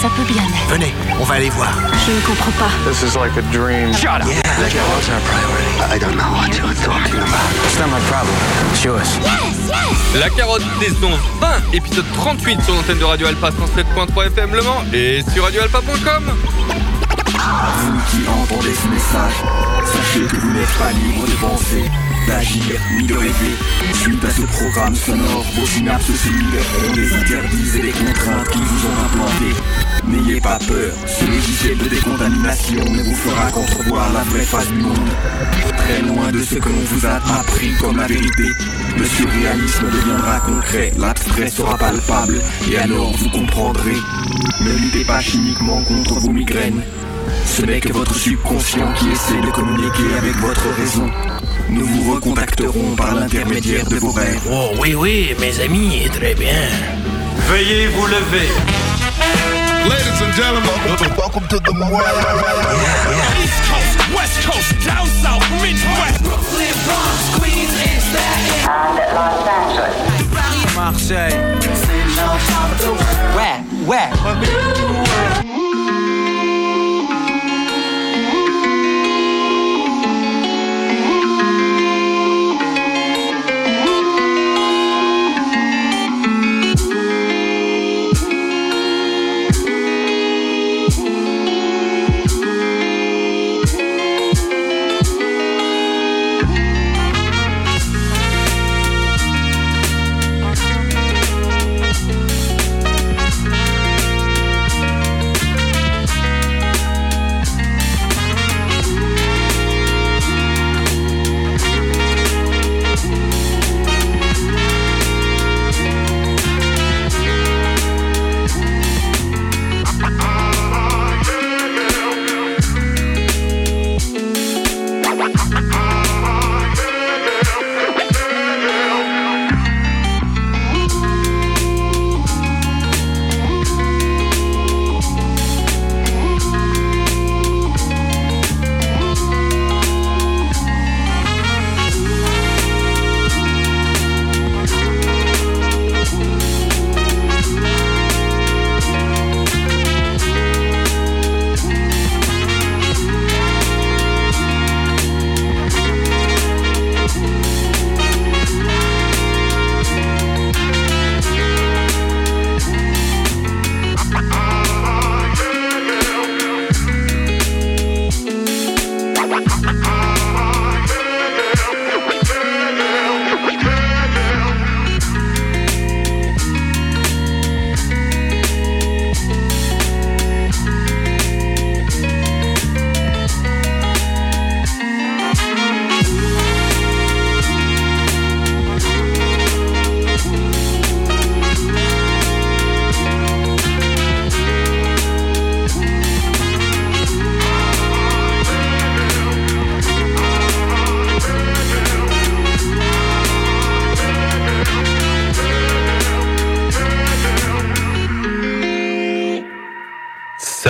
ça peut bien être. Venez, on va aller voir. Je ne comprends pas. This is like a dream. Shut up. Yeah, that was our priority? I don't know what you're talking about. It's not my problem. It's yours. La carotte saison 20, épisode 38 sur l'antenne de Radio Alpa 107.3 FM Le Mans et sur radioalpa.com. Vous qui entendez ce message, sachez que vous n'êtes pas libre de penser, d'agir ni de rêver. Suite à ce programme sonore, vos synapses cellulaires ont des interdits et des contraintes qui vous ont implantés. N'ayez pas peur, ce logiciel de décontamination ne vous fera qu'entrevoir la vraie face du monde. Très loin de ce que l'on vous a appris comme la vérité, le surréalisme deviendra concret, l'abstrait sera palpable, et alors vous comprendrez. Ne luttez pas chimiquement contre vos migraines. Ce n'est que votre subconscient qui essaie de communiquer avec votre raison. Nous vous recontacterons par l'intermédiaire de vos rêves. Oh oui, oui, mes amis, très bien. Veuillez vous lever. Ladies and gentlemen, welcome to the world. East Coast, West Coast, down south, Midwest. Brooklyn, Bronx, Queens, and Staten And Los Angeles. Marseille. Ouais, ouais.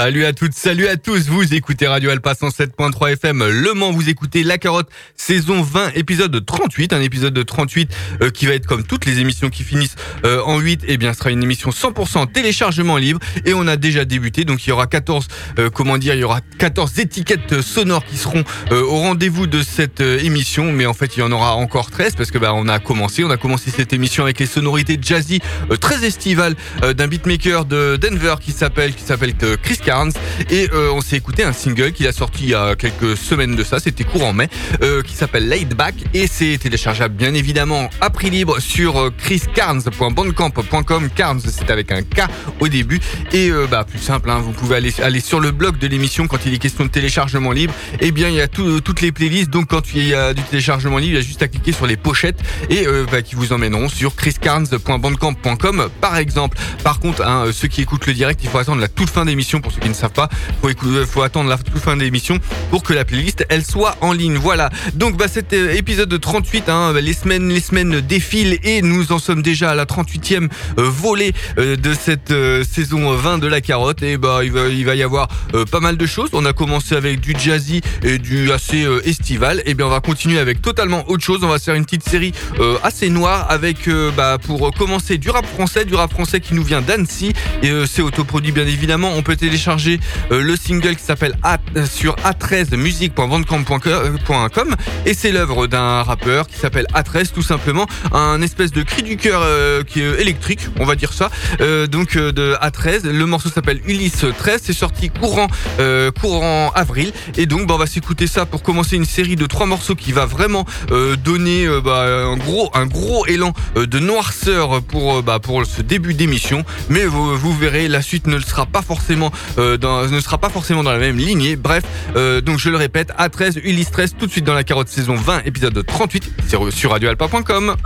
Salut à toutes, salut à tous. Vous écoutez Radio Alpa 107.3 FM. Le Mans, vous écoutez La Carotte, saison 20, épisode 38. Un épisode de 38 euh, qui va être comme toutes les émissions qui finissent euh, en 8. Eh bien, ce sera une émission 100% téléchargement libre. Et on a déjà débuté. Donc, il y aura 14, euh, comment dire, il y aura 14 étiquettes sonores qui seront euh, au rendez-vous de cette euh, émission. Mais en fait, il y en aura encore 13 parce que bah, on a commencé. On a commencé cette émission avec les sonorités jazzy euh, très estivales euh, d'un beatmaker de Denver qui s'appelle qui s'appelle euh, Chris Et euh, on s'est écouté un single qu'il a sorti il y a quelques semaines de ça, c'était courant mai, euh, qui s'appelle Laid Back et c'est téléchargeable bien évidemment à prix libre sur euh, chriscarnes.bandcamp.com. Carnes c'est avec un K au début et bah plus simple, hein, vous pouvez aller aller sur le blog de l'émission quand il est question de téléchargement libre. Et bien il y a tout- toutes les playlists donc quand il y a du téléchargement libre, il y a juste à cliquer sur les pochettes et bah, qui vous emmèneront sur chriscarnes.bandcamp.com par exemple. Par contre, hein, ceux qui écoutent le direct, il faut attendre la toute fin d'émission pour ceux qui ne savent pas, faut, écou- faut attendre la toute fin de l'émission pour que la playlist elle soit en ligne. Voilà. Donc bah cet euh, épisode de 38, hein, les semaines les semaines défilent et nous en sommes déjà à la 38e euh, volée euh, de cette euh, saison 20 de la carotte. Et bah il va y avoir euh, pas mal de choses. On a commencé avec du jazzy et du assez euh, estival. Et bien on va continuer avec totalement autre chose. On va se faire une petite série euh, assez noire avec euh, bah, pour commencer du rap français, du rap français qui nous vient d'Annecy et euh, c'est autoproduit bien évidemment. On peut télécharger euh, le single qui s'appelle euh, sur A13 musique.bandcamp.com et c'est l'œuvre d'un rappeur qui s'appelle A13 tout simplement, un espèce de cri du cœur euh, qui est électrique, on va dire ça. Donc de A13, le morceau s'appelle Ulysse 13, c'est sorti courant courant avril. Et donc bah, on va s'écouter ça pour commencer une série de trois morceaux qui va vraiment donner bah, un gros un gros élan de noirceur pour bah, pour ce début d'émission. Mais vous verrez la suite ne le sera pas forcément euh, ne sera pas forcément dans la même lignée. Bref euh, donc je le répète A13 Ulysse 13 tout de suite dans la carotte saison 20 épisode 38 sur, sur radioalpa.com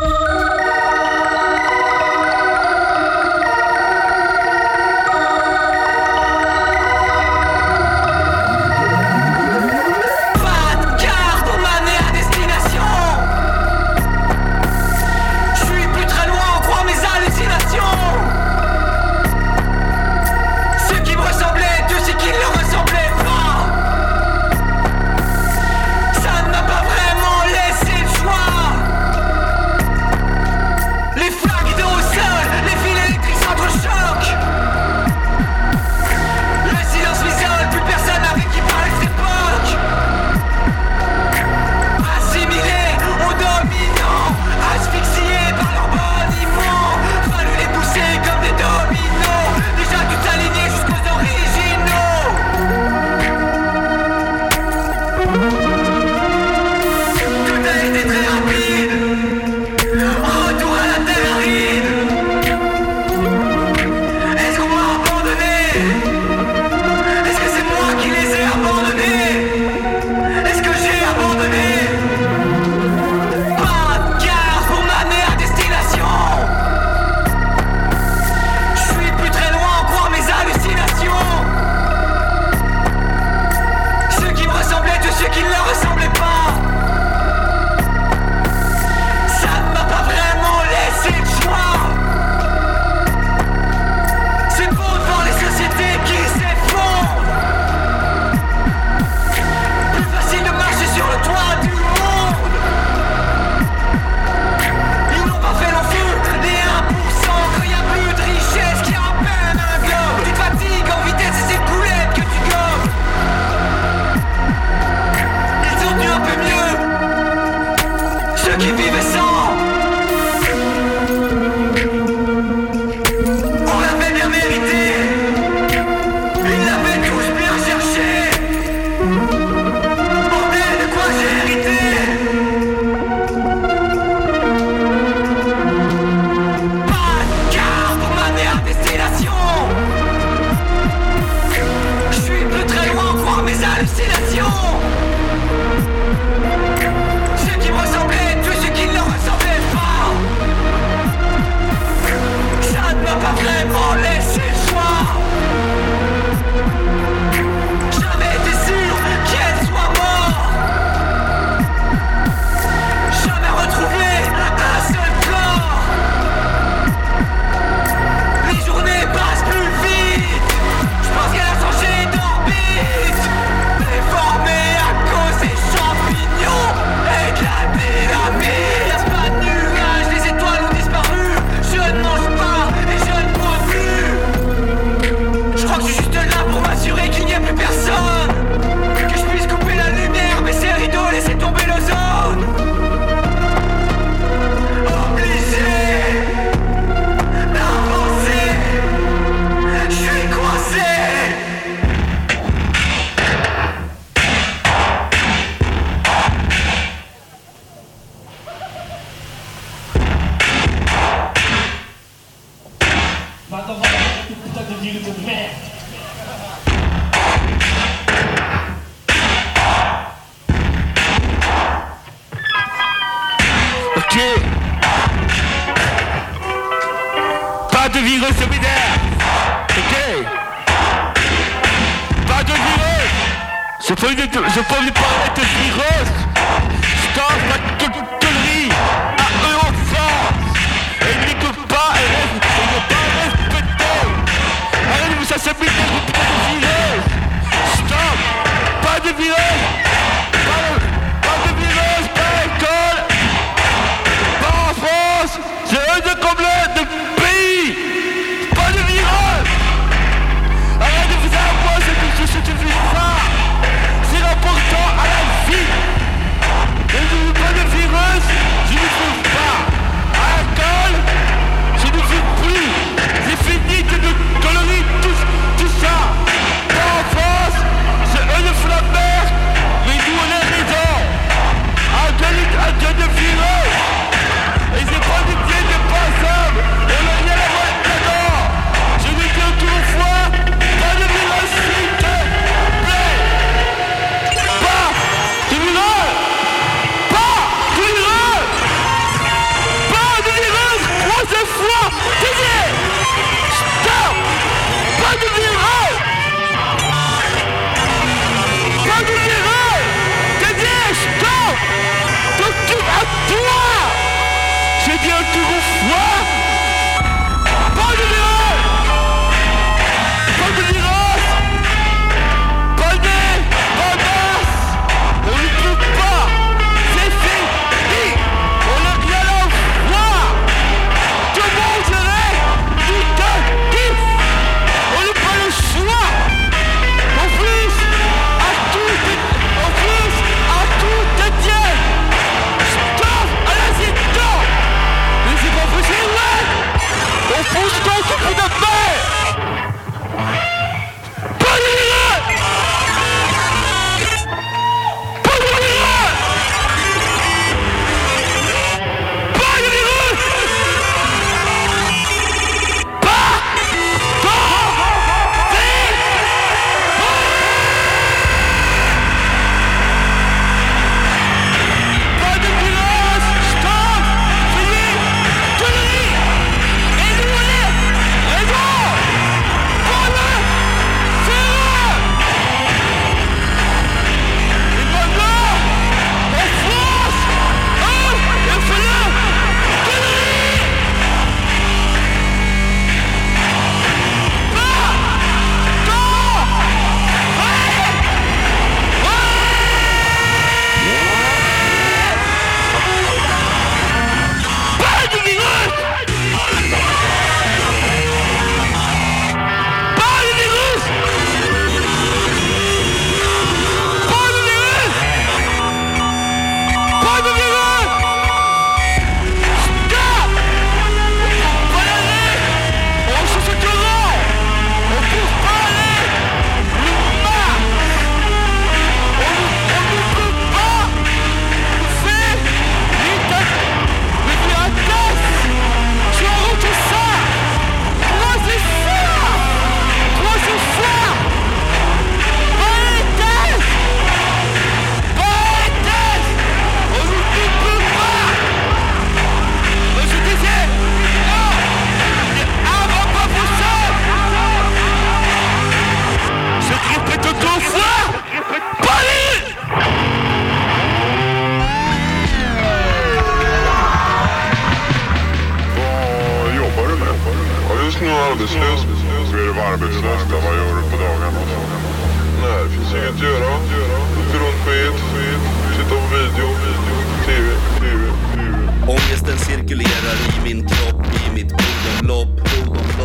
cirkulerar i min kropp, i mitt blodomlopp.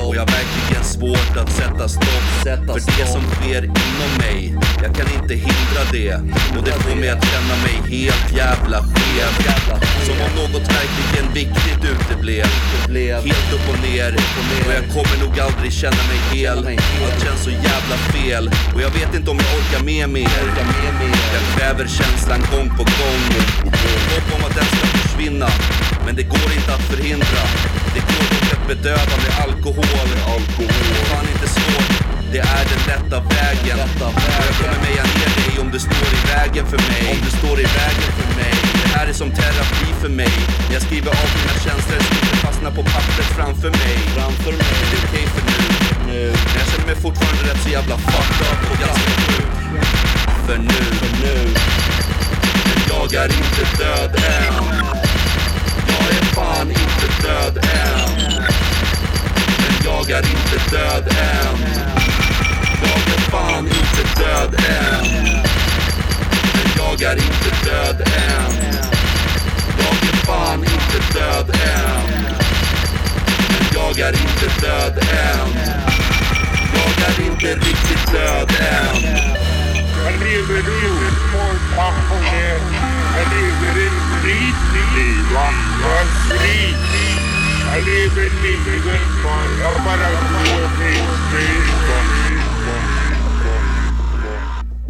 Och jag har verkligen svårt att sätta stopp för det som sker inom mig. Jag kan inte hindra det. Och det får mig att känna mig helt jävla skev. Som om något verkligen viktigt uteblev. Helt upp och ner. Och jag kommer nog aldrig känna mig hel. Allt känns så jävla fel. Och jag vet inte om jag orkar med mer. Jag kväver känslan gång på gång. Hopp om att den ska försvinna Men det går inte att förhindra Det går dock att bedöva med alkohol Alkohol fan inte svårt Det är den rätta vägen Och jag kommer meja ner dig om du står i vägen för mig Om du står i vägen för mig Det här är som terapi för mig När jag skriver av mina känslor som inte fast fastnar på pappret framför mig. Framför mig. Det är okej för nu. nu. Men jag känner mig fortfarande rätt så jävla fucked up och ganska sjuk. För nu. För nu. Men jag är inte död än. Jag är fan inte död än. Men jag är inte död än. Jag är fan inte död än. Men jag är inte död än. Jag är fan inte död än. Men jag är inte död än. Jag är inte riktigt död än. I live in the middle of the world,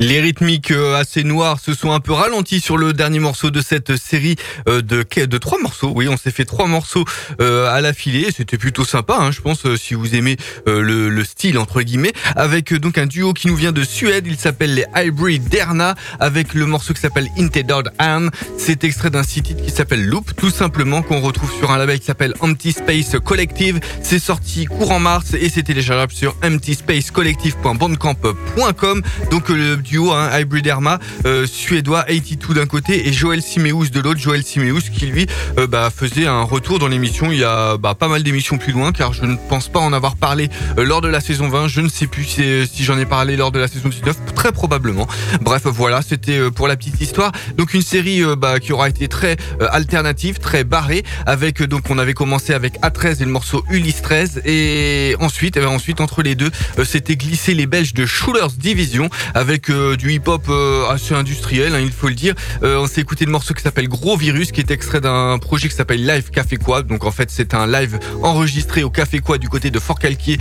Les rythmiques euh, assez noires se sont un peu ralentis sur le dernier morceau de cette série euh, de de trois morceaux. Oui, on s'est fait trois morceaux euh, à l'affilée. C'était plutôt sympa, hein, je pense, si vous aimez le, le, style entre guillemets. Avec donc un duo qui nous vient de Suède. Il s'appelle les Hybrid Derna avec le morceau qui s'appelle Intedod Anne. C'est extrait d'un site qui s'appelle Loop, tout simplement qu'on retrouve sur un label qui s'appelle Anti-Space Collective. C'est sorti courant mars et c'est téléchargeable sur antispacecollective.bandcamp.com. Donc le duo, hein, Hybrid Erma, euh, suédois 82 d'un côté et Joël Simeus de l'autre. Joël Simeus qui lui euh, bah, faisait un retour dans l'émission il y a bah, pas mal d'émissions plus loin car je ne pense pas en avoir parlé euh, lors de la saison 20. Je ne sais plus si, j'en ai parlé lors de la saison 19, très probablement. Bref, voilà, c'était pour la petite histoire. Donc une série bah, qui aura été très alternative, très barrée, avec donc on avait commencé avec A13 et le morceau Ulysse 13 et ensuite, eh ben, ensuite entre les deux, c'était glissé les Belges de Schulers Division avec euh, du hip-hop euh, assez industriel, hein, il faut le dire. Euh, on s'est écouté le morceau qui s'appelle Gros Virus, qui est extrait d'un projet qui s'appelle Live Café Quoi. Donc en fait, c'est un live enregistré au Café Quoi du côté de Fort Calquier,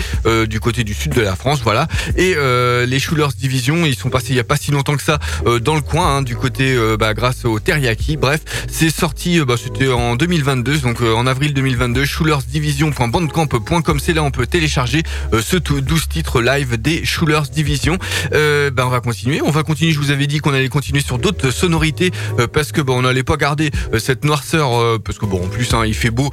du côté du sud de la France, voilà. Et les Schulers Division, ils sont passés il y a pas si longtemps que ça dans le coin, hein, du côté bah, grâce au Teriyaki. Bref, c'est sorti, bah, en 2022, donc en avril 2022. Schulersdivision.bandcamp.com, c'est là on peut télécharger ce 12 titres live des Schulers Division. bah, on va continuer on va continuer. Je vous avais dit qu'on allait continuer sur d'autres sonorités euh, parce que on n'allait pas garder euh, cette noirceur euh, parce que bon, en plus, hein, il fait beau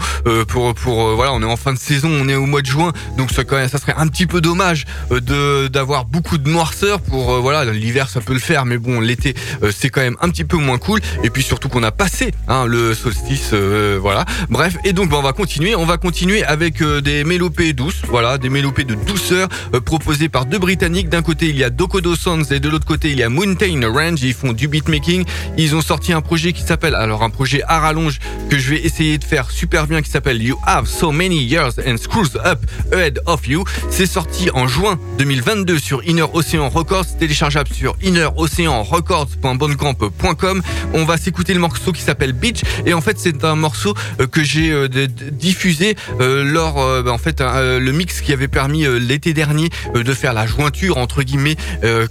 pour voilà, on est en fin de saison, on est au mois de juin, donc ça quand même, ça serait un petit peu dommage de d'avoir beaucoup de noirceur pour voilà, l'hiver ça peut le faire, mais bon, l'été c'est quand même un petit peu moins cool. Et puis surtout qu'on a passé hein, le solstice, voilà. Bref, et donc on va continuer. On va continuer avec des mélopées douces, voilà, des mélopées de douceur proposées par deux Britanniques. D'un côté il y a Dokodo Sons et de l'autre côté, il y a Mountain Range. Ils font du beatmaking. Ils ont sorti un projet qui s'appelle, alors un projet à rallonge que je vais essayer de faire super bien qui s'appelle You Have So Many Years and Screws Up Ahead of You. C'est sorti en juin 2022 sur Inner Ocean Records, téléchargeable sur inneroceanrecords.bandcamp.com. On va s'écouter le morceau qui s'appelle Beach et en fait c'est un morceau euh, que j'ai euh, diffusé euh, lors bah, en fait le mix qui avait permis l'été dernier de faire la jointure entre guillemets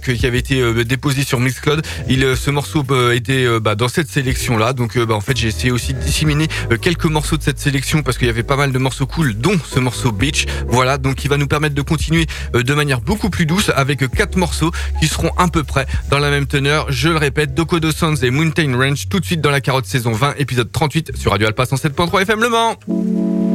qui avait été euh, déposé sur Mixcloud. Il, euh, ce morceau euh, était bah, dans cette sélection là. Donc bah, en fait j'ai essayé aussi de disséminer quelques morceaux de cette sélection parce qu'il y avait pas mal de morceaux cool, dont ce morceau Beach. Voilà, donc il va nous permettre de continuer de manière beaucoup plus douce avec quatre morceaux qui seront à peu près dans la même teneur. Je le répète, Dokodo Sons et Mountain Range tout de suite dans la carotte saison 20, épisode 38 sur Radio Alpha 107.3 FM Le Mans.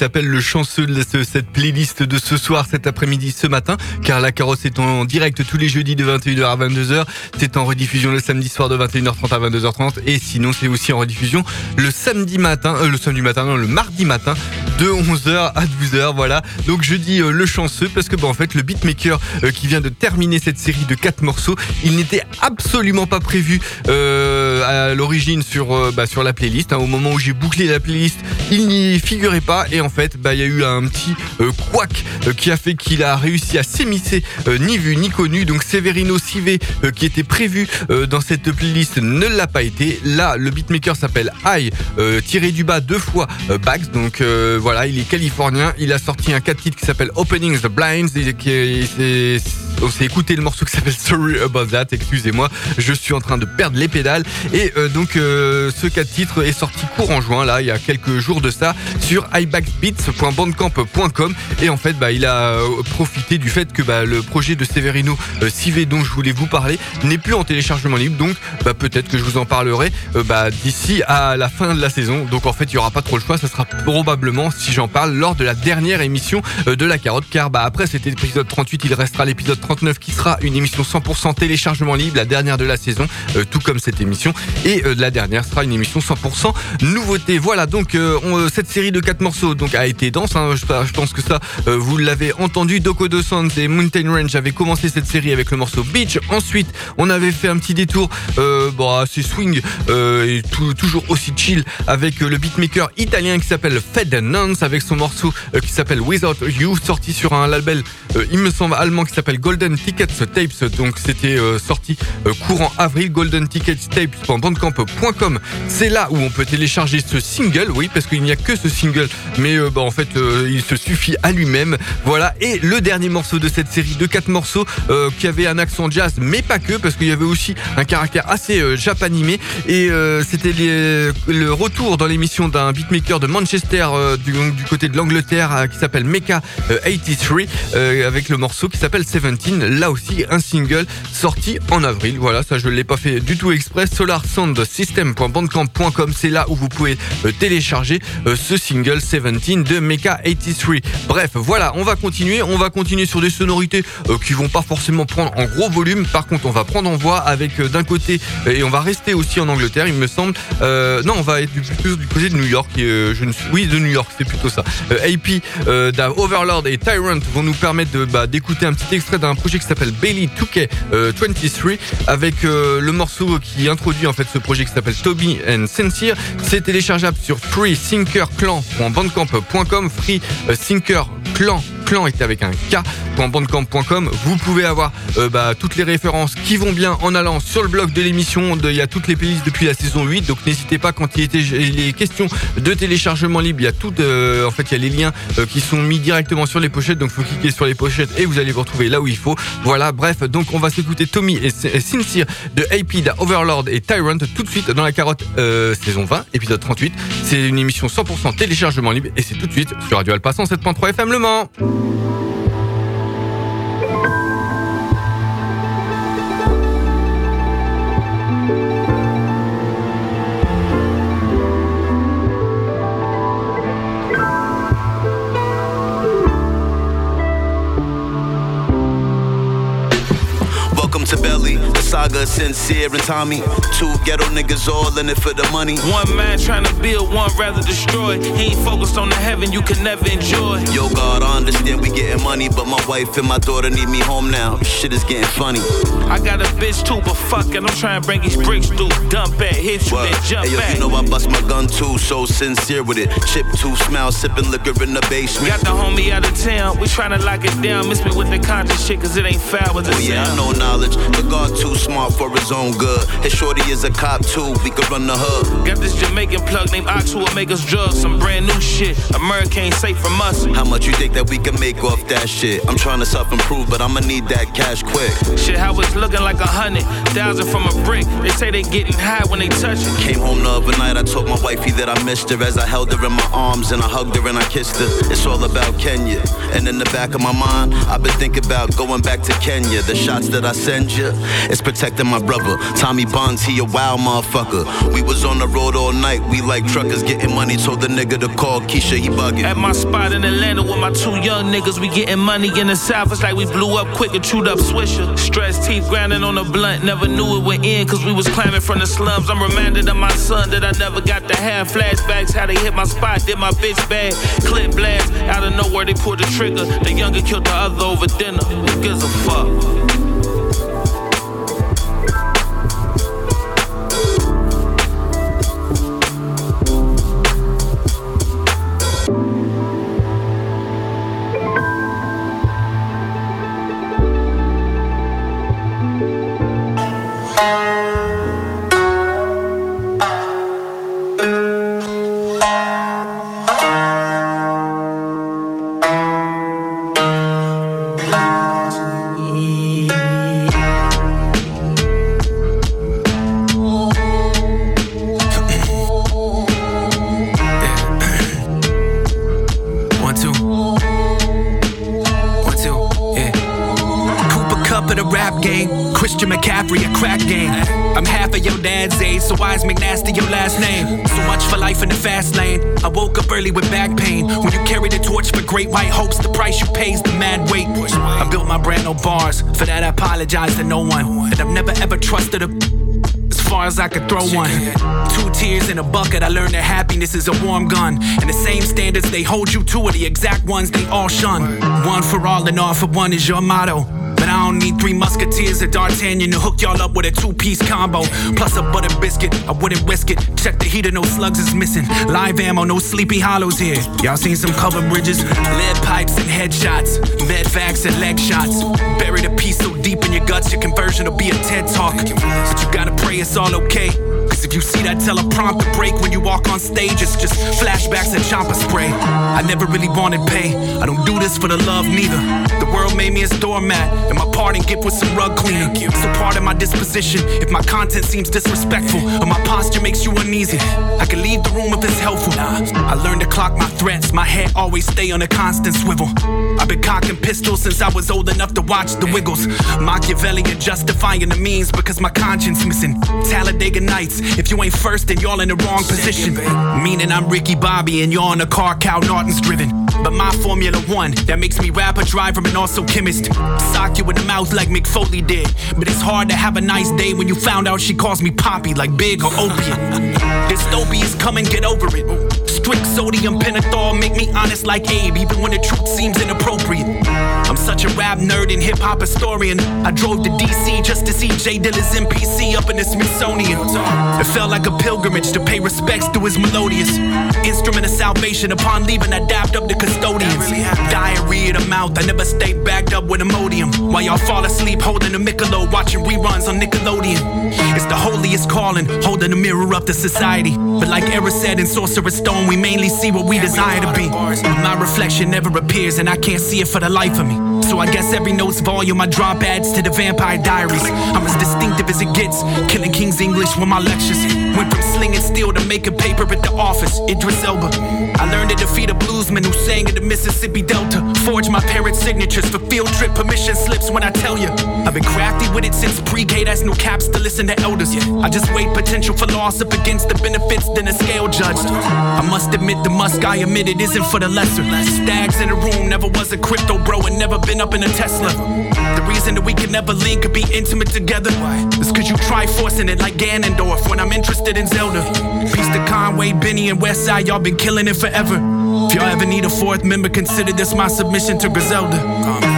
S'appelle le chanceux de cette playlist de ce soir, cet après-midi, ce matin, car la carotte est en direct tous les jeudis de 21h à 22h. C'est en rediffusion le samedi soir de 21h30 à 22h30 et sinon c'est aussi en rediffusion le samedi matin, euh, le samedi matin, non, le mardi matin de 11h à 12h. Voilà. Donc je dis euh, le chanceux parce que bon, en fait le beatmaker euh, qui vient de terminer cette série de quatre morceaux, il n'était absolument pas prévu à l'origine sur bah, la playlist. Hein. Au moment où j'ai bouclé la playlist, il n'y figurait pas et en fait bah il y a eu un petit couac qui a fait qu'il a réussi à s'émisser ni vu ni connu. Donc Severino Sive qui était prévu dans cette playlist ne l'a pas été. Là, le beatmaker s'appelle I, euh, tiré du bas deux fois euh, Bags. Donc euh, voilà, il est californien. Il a sorti un 4 titres qui s'appelle Opening the Blinds. On s'est écouté le morceau qui s'appelle Sorry About That, excusez-moi, je suis en train de perdre les pédales. Et donc ce 4 titres est sorti courant juin, là, il y a quelques jours de ça, sur ibackbeats.bandcamp.com. Et en fait, bah, il a profité du fait que bah, le projet de Severino Civé dont je voulais vous parler n'est plus en téléchargement libre. Donc bah, peut-être que je vous en parlerai bah, d'ici à la fin de la saison. Donc en fait, il y aura pas trop le choix. Ça sera probablement, si j'en parle, lors de la dernière émission euh, de la carotte. Car bah après cet épisode 38, il restera l'épisode 39 qui sera une émission 100% téléchargement libre, la dernière de la saison, euh, tout comme cette émission. Et euh, la dernière sera une émission 100% nouveauté. Voilà, donc cette série de quatre morceaux donc a été dense. Hein. je, pense que ça, vous l'avez entendu. Doko de Sons et Mountain Range avaient commencé cette série avec le morceau Beach. Ensuite, on avait fait un petit détour, bon, assez swing et toujours aussi chill avec euh, le beatmaker italien qui s'appelle Fed Nance avec son morceau euh, qui s'appelle Without You sorti sur un label euh, il me semble allemand qui s'appelle Golden Tickets Tapes. Donc c'était sorti courant avril. Golden Tickets Tapes.bandcamp.com c'est là où on peut télécharger ce single. Oui parce qu'il n'y a que ce single. Mais bah, en fait il se suffit à lui-même. Voilà. Et le dernier morceau de cette série de quatre morceaux qui avait un accent jazz mais pas que parce qu'il y avait aussi un caractère assez japanimé. Et c'était le retour dans l'émission d'un beatmaker de Manchester euh, du, côté de l'Angleterre euh, qui s'appelle Mecha 83 euh, avec le morceau qui s'appelle 17. Là aussi un single sorti en avril. Voilà, ça je l'ai pas fait du tout express. SolarSoundSystem.bandcamp.com c'est là où vous pouvez télécharger ce single 17 de Mecha 83. Bref, voilà, on va continuer. On va continuer sur des sonorités qui vont pas forcément prendre en gros volume. Par contre, on va prendre en voix avec d'un côté et on va rester aussi en Angleterre, il me semble. non, on va être plus du côté de New York. Euh, oui, de New York, c'est plutôt ça. Euh, AP, euh, Overlord et Tyrant vont nous permettre bah, d'écouter un petit extrait d'un projet qui s'appelle Bailey 2K23 avec le morceau qui introduit en fait ce projet qui s'appelle Toby and Sincere. C'est téléchargeable sur freethinkerclan.bandcamp.com. Free Thinker Clan est avec un K.bandcamp.com. Vous pouvez avoir euh, bah, toutes les références qui vont bien en allant sur le blog de l'émission. Il y a toutes les playlists depuis la saison 8. Donc n'hésitez pas quand il était les questions de téléchargement libre. Il y a tout, euh, en fait, il y a les liens euh, qui sont mis directement sur les pochettes. Donc faut cliquer sur les pochettes et vous allez vous retrouver là où il faut. Voilà, bref, donc on va s'écouter Tommy et, Sincere de AP, Overlord et Tyrant tout de suite dans la carotte saison 20, épisode 38. C'est une émission 100% téléchargement libre et c'est tout de suite sur Radio Alpha 7.3 FM Le Mans. thank you saga, sincere and Tommy. Two ghetto niggas all in it for the money. One man trying to build, one rather destroy. He ain't focused on the heaven you can never enjoy. Yo, God, I understand we getting money, but my wife and my daughter need me home now. Shit is getting funny. I got a bitch too, but fuck it, I'm trying to bring these bricks through. Dump back, hit you, then jump hey, yo, back. You know I bust my gun too, so sincere with it. Chip two, smile, sipping liquor in the basement. Got the homie out of town, we trying to lock it down. Miss me with the conscious shit, cause it ain't foul with the oh, yeah, I know knowledge. The God too smart for his own good. His shorty is a cop too, we could run the hood. Got this Jamaican plug named Ox who will make us drugs. Some brand new shit. America ain't safe from us. How much you think that we can make off that shit? I'm trying to self improve, but I'ma need that cash quick. Shit, how it's looking like a hundred thousand from a brick. They say they getting high when they touch it. Came home the other night, I told my wifey that I missed her as I held her in my arms and I hugged her and I kissed her. It's all about Kenya. And in the back of my mind, I've been thinking about going back to Kenya. The shots that I send you, it's protected protecting my brother. Tommy Bonds, he a wild motherfucker. We was on the road all night, we like truckers getting money. Told the nigga to call Keisha, he bugging. At my spot in Atlanta with my two young niggas, we getting money in the south. It's like we blew up quick and chewed up swisher. Stress teeth grinding on a blunt, never knew it would end cause we was climbing from the slums. I'm reminded of my son that I never got to have flashbacks. How they hit my spot, did my bitch bad. Clip blast, out of nowhere they pulled the trigger. The younger killed the other over dinner. Who gives a fuck? With back pain. When you carry the torch for great white hopes, the price you pay is the mad weight. I built my brand on bars. For that, I apologize to no one. And I've never ever trusted a as far as I could throw one. Two tears in a bucket, I learned that happiness is a warm gun. And the same standards they hold you to are the exact ones they all shun. One for all and all for one is your motto. I don't need three musketeers or D'Artagnan to hook y'all up with a two piece combo. Plus a butter biscuit, I wouldn't risk it. Check the heater, no slugs is missing. Live ammo, no sleepy hollows here. Y'all seen some cover bridges, lead pipes and headshots, med vacs and leg shots. Buried a piece so deep in your guts, your conversion will be a TED talk. But you gotta pray it's all okay. Cause if you see that teleprompter break when you walk on stage, it's just flashbacks and chopper spray. I never really wanted pay. I don't do this for the love neither. The world made me a doormat, and my parting gift was some rug cleaning. So part of my disposition, if my content seems disrespectful or my posture makes you uneasy, I can leave the room if it's helpful. I learned to clock my threats, my head always stay on a constant swivel. I've been cocking pistols since I was old enough to watch the Wiggles. Machiavellian justifying the means because my conscience missing. Talladega Nights, if you ain't first, then y'all in the wrong position. Meaning I'm Ricky Bobby and you're on a car Cal Norton's driven. But my Formula One, that makes me rapper, driver, and also chemist. Sock you in the mouth like Mick Foley did. But it's hard to have a nice day when you found out she calls me Poppy like Big or Opiate. Dystopia is coming, get over it. Strict sodium pentothal make me honest like Abe, even when the truth seems inappropriate. I'm such a rap nerd and hip hop historian. I drove to DC just to see Jay Dilla's MPC up in the Smithsonian. It felt like a pilgrimage to pay respects to his melodious instrument of salvation. Upon leaving, I dapped up the custodians. Diarrhea of the mouth, I never stayed backed up with Imodium. While y'all fall asleep holding a Michelob, watching reruns on Nickelodeon. It's the holiest calling, holding a mirror up to society. But like Era said in Sorcerer's Stone, we mainly see what we desire to be. My reflection never appears, and I can't see it for the life of me. So I guess every note's volume I drop adds to the Vampire Diaries. I'm as distinctive as it gets, killing King's English with my lectures. Went from slinging steel to making paper at the office. Idris Elba. I learned to defeat a bluesman who sang in the Mississippi Delta. Forge my parents' signatures for field trip permission slips when I tell you. I've been crafty with it since pre-K, that's no caps to listen to elders. I just weighed potential for loss up against the benefits, then a scale judged. I must admit the musk I admitted isn't for the lesser. Stags in the room, never was a crypto bro and never been up in a Tesla. The reason that we can never link or be intimate together is cause you try forcing it like Ganondorf when I'm interested in Zelda. Peace to Conway, Benny, and Westside, y'all been killing it forever. If y'all ever need a fourth member, consider this my submission to Griselda. Uh.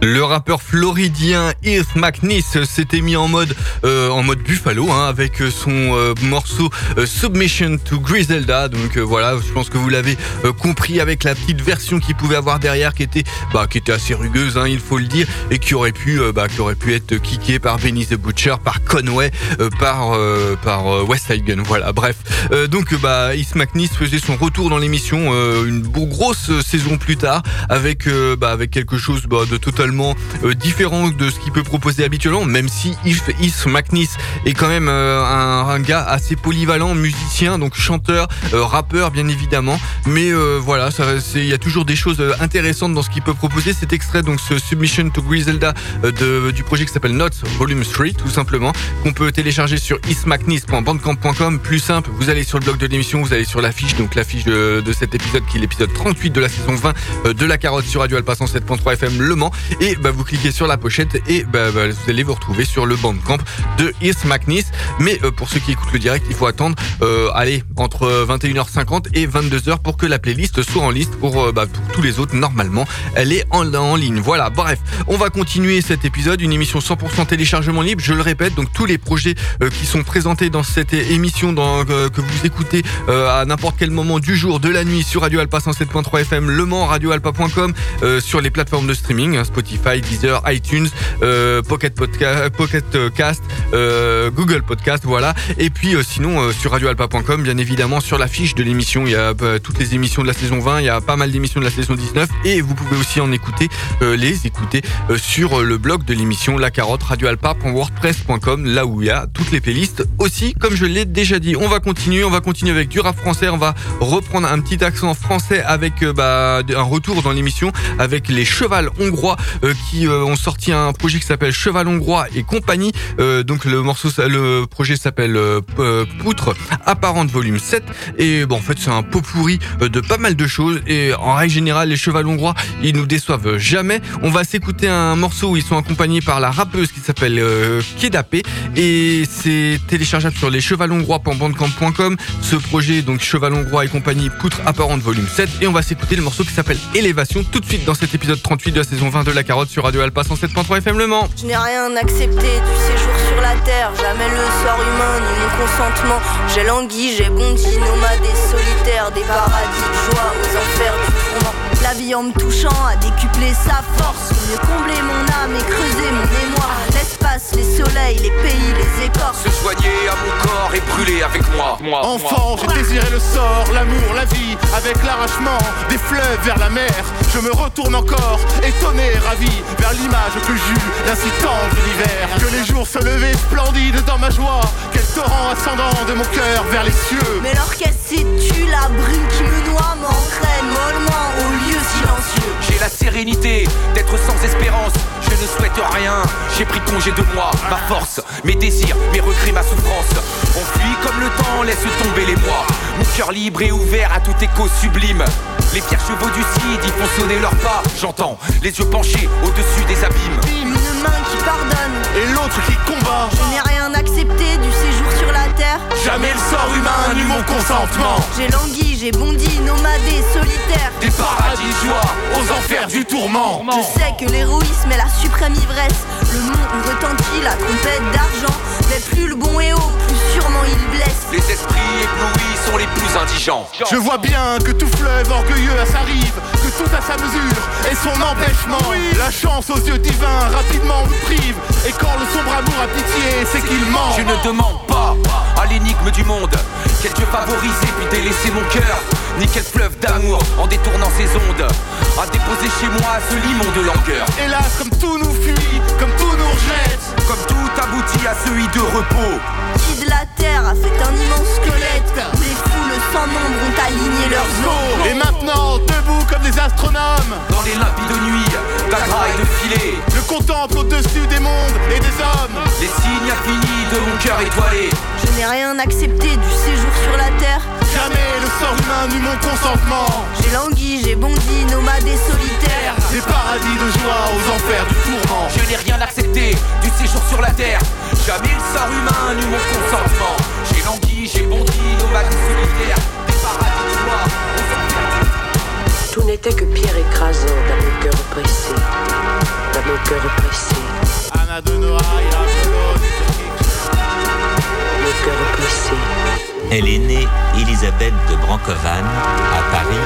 Le rappeur floridien Heath McNeese s'était mis en mode euh, en mode Buffalo hein, avec son euh, morceau euh, Submission to Griselda. Donc euh, voilà, je pense que vous l'avez euh, compris avec la petite version qu'il pouvait avoir derrière qui était bah, qui était assez rugueuse, hein, il faut le dire, et qui aurait pu euh, bah, qui aurait pu être kické par Benny the Butcher, par Conway, par par West Gun. Voilà, bref. Donc bah Heath McNeese faisait son retour dans l'émission une grosse saison plus tard avec bah, avec quelque chose bah, de totalement différent de ce qu'il peut proposer habituellement, même si If Is McNeese est quand même euh, un, gars assez polyvalent, musicien, donc chanteur, euh, rappeur bien évidemment. Mais euh, voilà, il y a toujours des choses euh, intéressantes dans ce qu'il peut proposer. Cet extrait, donc ce Submission to Griselda euh, de, du projet qui s'appelle Notes Volume 3, tout simplement, qu'on peut télécharger sur ismacnis.bandcamp.com. Plus simple, vous allez sur le blog de l'émission, vous allez sur l'affiche, donc l'affiche de, de cet épisode qui est l'épisode 38 de la saison 20 euh, de la carotte sur Radio Alpha 107.3 FM Le Mans. Et bah, vous cliquez sur la pochette et bah, bah, vous allez vous retrouver sur le bandcamp de Is McNeese. Mais euh, pour ceux qui écoutent le direct, il faut attendre, euh, allez, entre 21h50 et 22h pour que la playlist soit en liste. Pour, euh, bah, tous les autres, normalement, elle est en, ligne. Voilà, bref, on va continuer cet épisode, une émission 100% téléchargement libre. Je le répète, donc tous les projets qui sont présentés dans cette émission que vous écoutez à n'importe quel moment du jour, de la nuit sur Radio Alpha 107.3 FM, Le Mans, radioalpha.com, euh, sur les plateformes de streaming, hein, Deezer, iTunes, euh, Pocket, Podca Pocket euh, Cast, euh, Google Podcast, voilà. Et puis sinon sur radioalpha.com, bien évidemment, sur la fiche de l'émission, il y a euh, toutes les émissions de la saison 20, il y a pas mal d'émissions de la saison 19 et vous pouvez aussi en écouter, les écouter sur le blog de l'émission La Carotte, radioalpha.wordpress.com, là où il y a toutes les playlists aussi, comme je l'ai déjà dit. On va continuer, on va continuer avec du rap français, on va reprendre un petit accent français avec bah, un retour dans l'émission avec les Cheval Hongrois euh, euh, ont sorti un projet qui s'appelle Cheval Hongrois et compagnie. Euh, donc le morceau, le projet s'appelle euh, Poutre apparente volume 7 et bon en fait c'est un pot pourri de pas mal de choses et en règle générale les Cheval Hongrois ils nous déçoivent jamais. On va s'écouter un morceau où ils sont accompagnés par la rappeuse qui s'appelle Kedapé et c'est téléchargeable sur les chevalhongrois.bandcamp.com. Ce projet donc Cheval Hongrois et compagnie Poutre apparente volume 7 et on va s'écouter le morceau qui s'appelle Élévation tout de suite dans cet épisode 38 de la saison 20 de la carotte sur Radio Alpha 107.3 FM Le Mans. Je n'ai rien accepté du séjour sur la terre, jamais le sort humain ni mon consentement. J'ai langui, j'ai bondi, nomade et solitaire, des paradis de joie aux enfers du tourment. La vie en me touchant a décuplé sa force, mieux combler mon âme et creuser mon mémoire. L'espace, les soleils, les pays, les écorces. Se soigner à mon corps et brûler avec moi. Enfant, j'ai désiré le sort, l'amour, la vie, avec l'arrachement des fleuves vers la mer. Je me retourne encore, étonné, ravi, vers l'image que j'eus d'incitant de l'hiver. Que les jours se levaient splendides dans ma joie, quel torrent ascendant de mon cœur vers les cieux. Mais l'orchestre situe la brume qui me noie, m'entraîne mollement au lieu silencieux. J'ai la sérénité d'être sans espérance. Je ne souhaite rien. J'ai pris congé de moi, ma force, mes désirs, mes regrets, ma souffrance. On fuit comme le temps laisse tomber les mois. Mon cœur libre et ouvert à tout écho sublime. Les pierres chevaux du cid y font sonner leurs pas. J'entends les yeux penchés au-dessus des abîmes. Une main qui pardonne et l'autre qui combat. Je n'ai rien accepté du terre. Jamais le sort humain ni mon consentement. J'ai langui, j'ai bondi, nomadé, solitaire. Des paradis joie aux enfers du tourment. Je sais que l'héroïsme est la suprême ivresse. Le monde où retentit la trompette d'argent. Mais plus le bon est haut, plus sûrement il blesse. Les esprits éblouis sont les plus indigents. Je vois bien que tout fleuve orgueilleux à sa rive, tout a sa mesure et son empêchement. La chance aux yeux divins rapidement me prive, et quand le sombre amour a pitié, c'est qu'il ment. Je ne demande pas à l'énigme du monde quel Dieu favorisé puis délaisser mon cœur, ni quel fleuve d'amour en détournant ses ondes a déposé chez moi ce limon de langueur. Hélas, comme tout nous fuit, comme tout comme tout aboutit à ce hideux repos. Qui de la terre a fait un immense squelette les foules sans nombre ont aligné leurs os. Et maintenant, debout comme des astronomes, dans les limpides nuits d'agra et de filet, je contemple au-dessus des mondes et des hommes les signes infinis de mon cœur étoilé. Je n'ai rien accepté du séjour sur la terre. Jamais le sort humain n'eut mon consentement. J'ai langui, j'ai bondi, nomade et solitaire. Des paradis de joie aux enfers du tourment. Je n'ai rien accepté du séjour sur la terre. Jamais le sort humain n'eut mon consentement. J'ai langui, j'ai bondi, nomade et solitaire. Des paradis de joie aux enfers du Tout n'était que pierre écrasante dans mon cœur oppressé. Dans mon cœur oppressé. Anna de Noailles, Elle est née Elisabeth de Brancovan à Paris,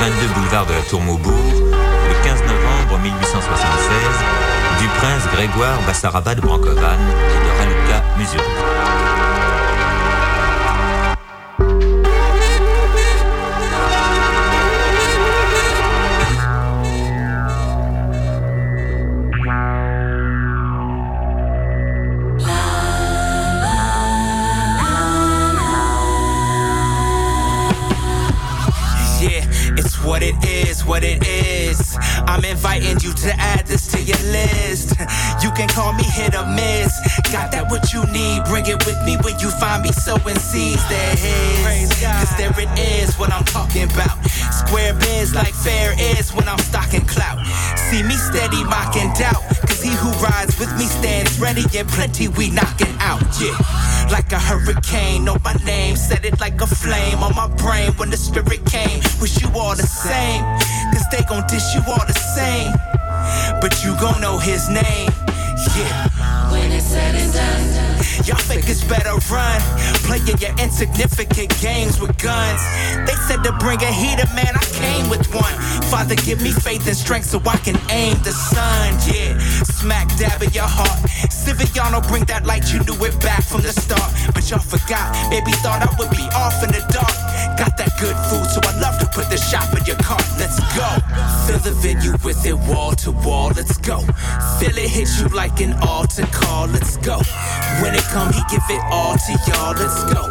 22 boulevard de la Tour Maubourg, le 15 novembre 1876, du prince Grégoire Bassaraba de Brancovan et de Raluca Musuri. What it is. what it is. I'm inviting you to add this to your list. You can call me hit or miss. Got that what you need, bring it with me when you find me sowing seeds. There is, cause there it is, what I'm talking about. Square biz like fair is when I'm stocking clout. See me steady mocking doubt, cause he who rides with me stands ready and plenty we knocking out, yeah. Like a hurricane, know my name, set it like a flame on my brain when the spirit came. Wish you all the same, cause they gon' dish you all the same. But you gon' know his name, yeah. When it's said and done. Y'all fakers better run. Playing your insignificant games with guns. They said to bring a heater, man, I came with one. Father, give me faith and strength so I can aim the sun, yeah. Smack dab in your heart. Civiano, bring that light, you knew it back from the start. But y'all forgot, baby thought I would be off in the dark. Got that good food, so I love to put the shop in your cart. Let's go. Fill the venue with it wall to wall. Let's go. Feel it hit you like an altar call. Let's go. When it come, he give it all to y'all. Let's go.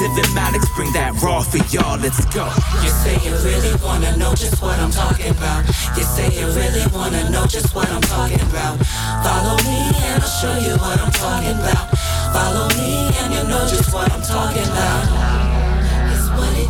Civimatics bring that raw for y'all. Let's go. You say you really wanna know just what I'm talking about. You say you really wanna know just what I'm talking about. Follow me and I'll show you what I'm talking about. Follow me and you know just what I'm talking about.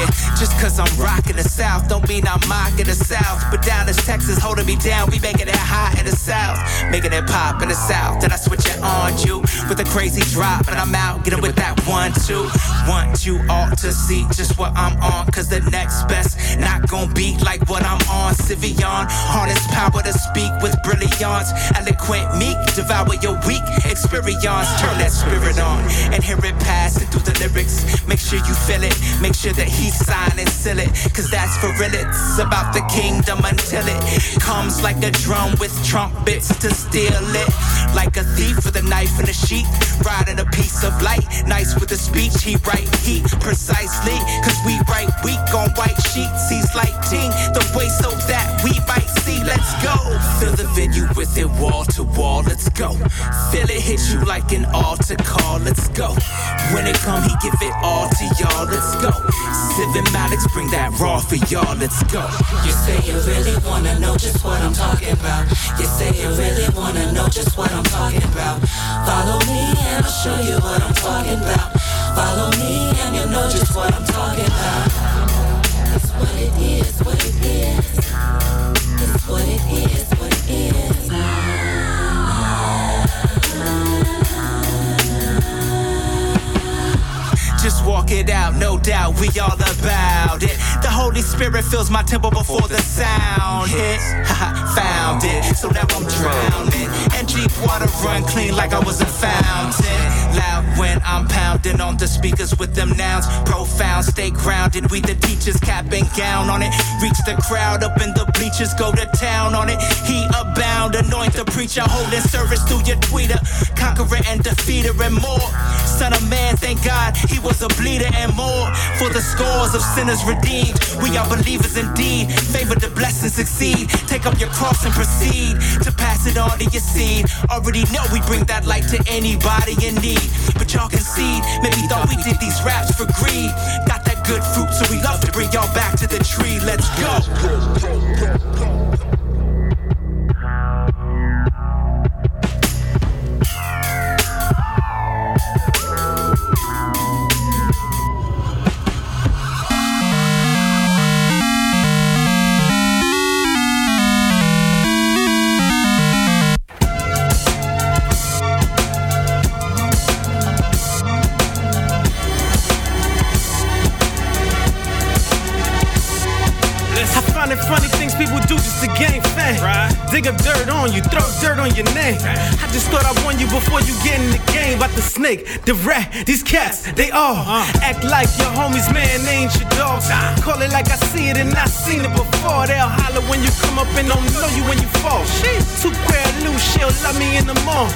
what it is, what it is. It's what it is, what it is. Yeah, just cause I'm rocking the South don't mean I'm mocking the South. But down in Texas holding me down, we making it hot in the South. Making it pop in the South. Then I switch it on you with a crazy drop. And I'm out, getting with that one, two. Want you all to see just what I'm on. Cause the next best not gonna be like what I'm on. Sivion, harness power to speak with brilliance. Eloquent, meek, devour your weak experience. Turn that spirit on and hear it passing through the lyrics. Make sure you feel it. Make sure that he sign and seal it. Cause that's for real. It's about the kingdom until it comes like a drum with trumpets to steal it. Like a thief with a knife and a sheath. Riding a piece of light. Nice with a speech. He write heat precisely. Cause we write weak on white sheets. He's lighting the way so that we might see. Let's go. Fill the venue with it wall to wall. Let's go. Feel it hit you like an altar call. Let's go. When it come, he give it all to y'all. Let's go. Bring that raw for y'all. Let's go. You say you really wanna know just what I'm talking about. You say you really wanna know just what I'm talking about. Follow me and I'll show you what I'm talking about. Follow me and you'll know just what I'm talking about. It's what it is, what it is. It's what it is, what it is. Just walk it out, no doubt, we all about it. The Holy Spirit fills my temple before the sound hit. Found it, so now I'm drowning. And deep water run clean like I was a fountain. Loud when I'm pounding on the speakers with them nouns. Profound, stay grounded. We the teachers, cap and gown on it. Reach the crowd up in the bleachers, go to town on it. He abound, anoint the preacher, holding service through your tweeter. Conqueror and defeater and more. Son of man, thank God he was a bleeder and more. For the scores of sinners redeemed, we are believers indeed. Favor the blessing, succeed. Take up your cross and proceed to pass it on to your seed. Already know we bring that light to anybody in need. But y'all concede, maybe thought we did these raps for greed. Good fruit, so we love to bring y'all back to the tree. Let's go. On you, throw dirt on your name. I just thought I won you before you get in the game. About the snake, the rat, these cats, they all uh-huh. act like your homies, man, they ain't your dogs. Call it like I see it and I seen it before. They'll holler when you come up and don't know you when you fall. Too queer loose, she'll love me in the mall.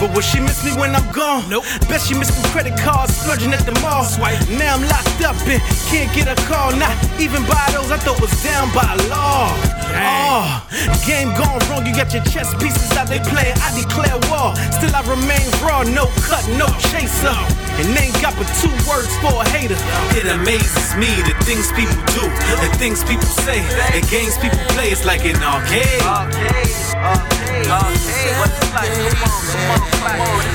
But will she miss me when I'm gone? Nope. Bet she missed them credit cards, splurging at the mall. Swipe. Now I'm locked up and can't get a call. Not even by those I thought was down by law. Oh, game gone wrong, you got your chess pieces out they play. I declare war, still I remain raw, no cut, no chaser. And ain't got but two words for a hater. It amazes me the things people do, the things people say, the games people play. It's like an arcade.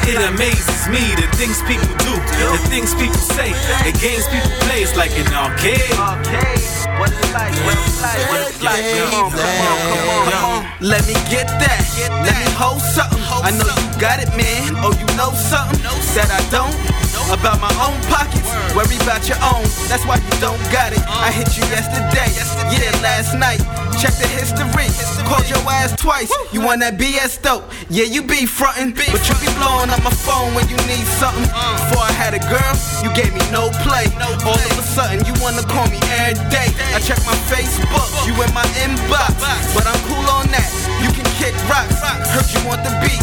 It amazes me the things people do, the things people say, the games people play. It's like an arcade. Come on, come on, come on, come on. Let me get that. Let me hold something. I know you got it, man. Oh, you know something that I don't. About my own pockets, worry about your own. That's why you don't got it. I hit you yesterday, yeah, last night. Check the history. Called your ass twice. You want that BS though? Yeah, you be frontin', but you be blowing up my phone when you need something. Before I had a girl, you gave me no play. All of a sudden, you wanna call me every day. I check my Facebook, you in my inbox, but I'm cool on that. You kick rocks. Heard you want the beat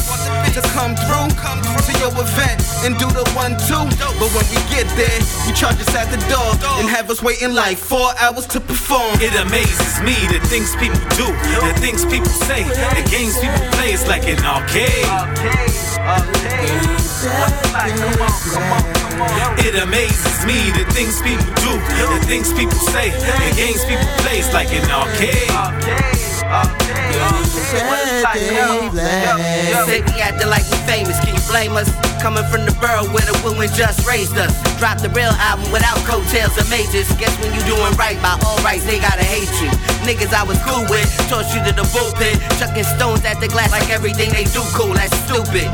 to come through to your event and do the one two. But when we get there, you charge us at the door and have us waiting like four hours to perform. It amazes me the things people do, the things people say, the games people play. It's like an arcade. It amazes me the things people do, the things people say, the games people play. It's like an arcade. Say we acting like we famous, can you blame us? Coming from the borough where the women just raised us. Drop the real album without coattails or majors. Guess when you doing right by all rights, they gotta hate you. Niggas I was cool with, tossed you to the bullpen, chucking stones at the glass like everything they do cool. That's stupid.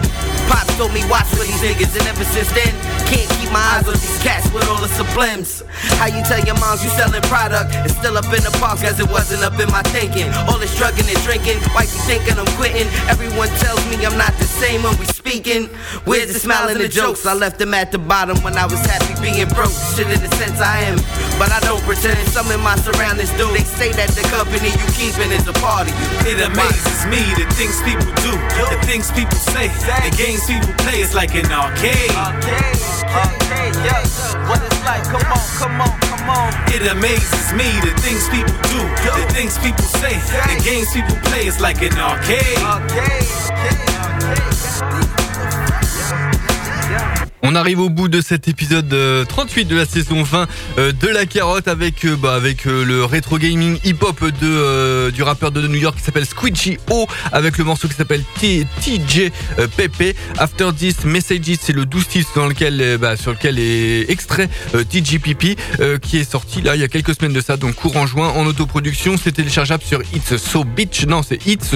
Pops told me watch for these niggas, and ever since then, can't keep my eyes on these cats with all the sublims. How you tell your moms you selling product and still up in the park cause it wasn't up in my thinking. All this drugging and drinking, why you thinking I'm quitting? Everyone tells me I'm not the same when we speaking. Where's the smile and the jokes? I left them at the bottom when I was happy being broke. Shit in the sense I am, but I don't pretend. Some in my surroundings do. They say that the company you keeping is a part of you. It amazes me the things people do, the things people say, the games people play. It's like an arcade. What it's like? Come on, come on, come on. It amazes me the things people do, the things people say, the games people play. It's like an arcade. On arrive au bout de cet épisode euh, 38 de la saison 20 euh, de la carotte avec euh, bah, euh, le rétro gaming hip hop de euh, du rappeur de New York qui s'appelle Squidgy O avec le morceau qui s'appelle TJ euh, Pepe. After This Messages c'est le 12 titres dans lequel euh, bah, sur lequel est extrait euh, TJ Pipi euh, qui est sorti là il y a quelques semaines de ça donc courant juin en autoproduction c'est téléchargeable sur It's So Beach non c'est It's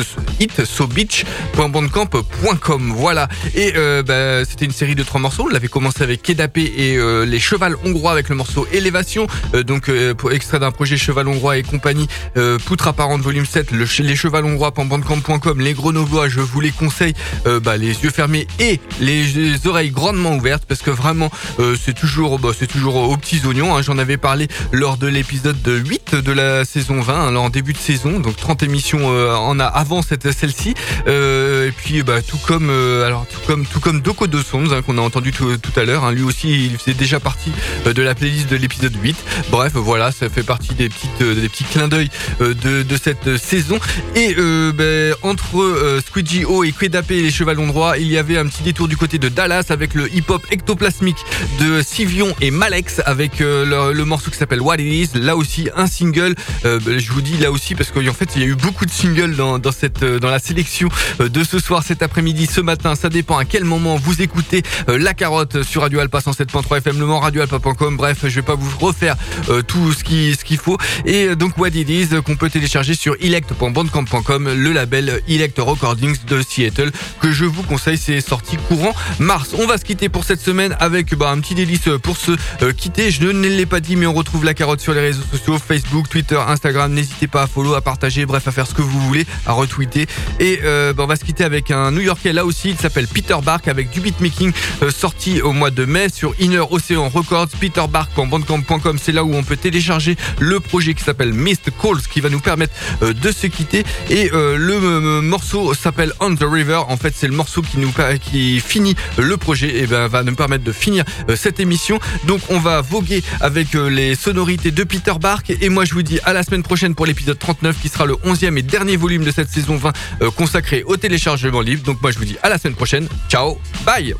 So Beach.bandcamp.com voilà. Et euh, bah, c'était une série de trois morceaux l'avait commencé avec Kedapé et euh, les Cheval Hongrois avec le morceau Élévation euh, donc euh, extrait d'un projet Cheval Hongrois et compagnie Poutre apparente volume 7 le, che- les Cheval Hongrois bandcamp.com les Grenoblois je vous les conseille. Bah, les yeux fermés et les, les oreilles grandement ouvertes parce que vraiment c'est toujours bah, c'est toujours aux petits oignons hein. j'en avais parlé lors de l'épisode de 8 de la saison 20 hein, là, en début de saison. Donc 30 émissions en a avant cette celle-ci. Et puis bah, tout comme alors tout comme tout comme Doko de Sons hein, qu'on a entendu tout, tout à l'heure hein. lui aussi il faisait déjà partie euh, de la playlist de l'épisode 8 bref voilà ça fait partie des petites euh, des petits clins d'œil euh, de, de cette euh, saison. Et euh, ben, entre euh, Squidgy O et Quedapé et les chevalons droits il y avait un petit détour du côté de Dallas avec le hip-hop ectoplasmique de Sivion et Malex avec euh, le, morceau qui s'appelle What It Is. Là aussi un single euh, ben, je vous dis là aussi parce qu'en fait il y a eu beaucoup de singles dans, dans cette euh, dans la sélection euh, de ce soir cet après-midi ce matin. Ça dépend à quel moment vous écoutez euh, la carotte sur Radio Alpa 107.3 FM Le Mans radioalpa.com bref je vais pas vous refaire euh, tout ce qui ce qu'il faut. Et euh, donc What It Is euh, qu'on peut télécharger sur elect.bandcamp.com le label Elect Recordings de Seattle que je vous conseille. C'est sorti courant mars. On va se quitter pour cette semaine avec bah, un petit délice pour se euh, quitter. Je ne l'ai pas dit mais on retrouve la carotte sur les réseaux sociaux. Facebook Twitter Instagram. N'hésitez pas à follow à partager bref à faire ce que vous voulez à retweeter. Et euh, bah, on va se quitter avec un New Yorkais. Là aussi il s'appelle Peter Bark avec du beatmaking euh, sorti au mois de mai sur Inner Ocean Records, Peter Bark en bandcamp.com. C'est là où on peut télécharger le projet qui s'appelle Mist Calls qui va nous permettre euh, de se quitter. Et euh, le euh, morceau s'appelle On the River. En fait, c'est le morceau qui nous qui finit le projet et ben va nous permettre de finir cette émission. Donc on va voguer avec les sonorités de Peter Bark et moi je vous dis à la semaine prochaine pour l'épisode 39 qui sera le 11e et dernier volume de cette saison 20 euh, consacré au téléchargement libre. Donc moi je vous dis à la semaine prochaine. Ciao. Bye.